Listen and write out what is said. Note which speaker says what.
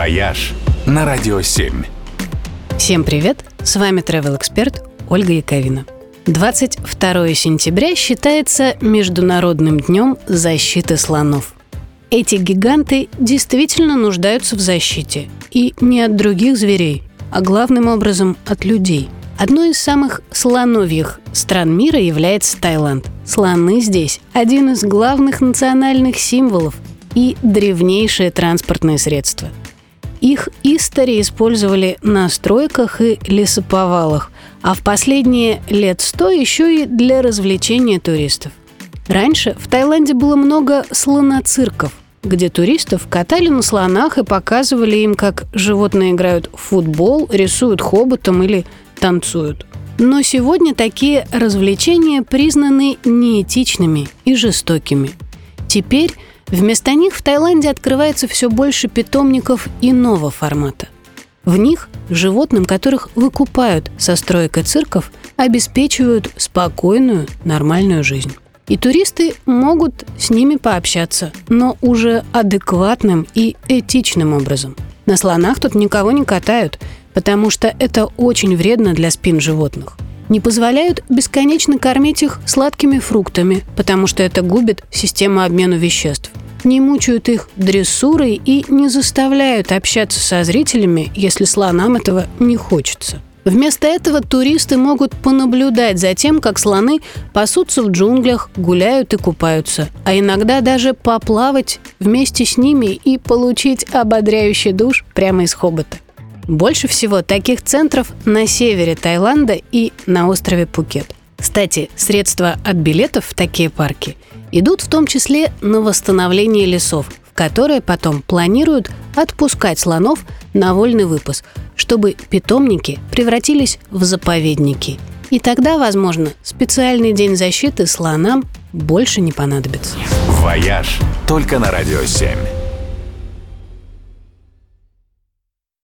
Speaker 1: «Вояж» на Радио 7.
Speaker 2: Всем привет! С вами travel эксперт Ольга Яковина. 22 сентября считается Международным днем защиты слонов. Эти гиганты действительно нуждаются в защите. И не от других зверей, а главным образом от людей. Одной из самых слоновьих стран мира является Таиланд. Слоны здесь – один из главных национальных символов и древнейшее транспортное средство. Их истори использовали на стройках и лесоповалах, а в последние лет сто еще и для развлечения туристов. Раньше в Таиланде было много слоноцирков, где туристов катали на слонах и показывали им, как животные играют в футбол, рисуют хоботом или танцуют. Но сегодня такие развлечения признаны неэтичными и жестокими. Теперь вместо них в Таиланде открывается все больше питомников иного формата. В них животным, которых выкупают со строек и цирков, обеспечивают спокойную, нормальную жизнь. И туристы могут с ними пообщаться, но уже адекватным и этичным образом. На слонах тут никого не катают, потому что это очень вредно для спин животных. Не позволяют бесконечно кормить их сладкими фруктами, потому что это губит систему обмена веществ. Не мучают их дрессурой и не заставляют общаться со зрителями, если слонам этого не хочется. Вместо этого туристы могут понаблюдать за тем, как слоны пасутся в джунглях, гуляют и купаются, а иногда даже поплавать вместе с ними и получить ободряющий душ прямо из хобота. Больше всего таких центров на севере Таиланда и на острове Пукет. Кстати, средства от билетов в такие парки идут в том числе на восстановление лесов, в которые потом планируют отпускать слонов на вольный выпуск, чтобы питомники превратились в заповедники. И тогда, возможно, специальный день защиты слонам больше не понадобится.
Speaker 1: «Вояж» только на Радио 7.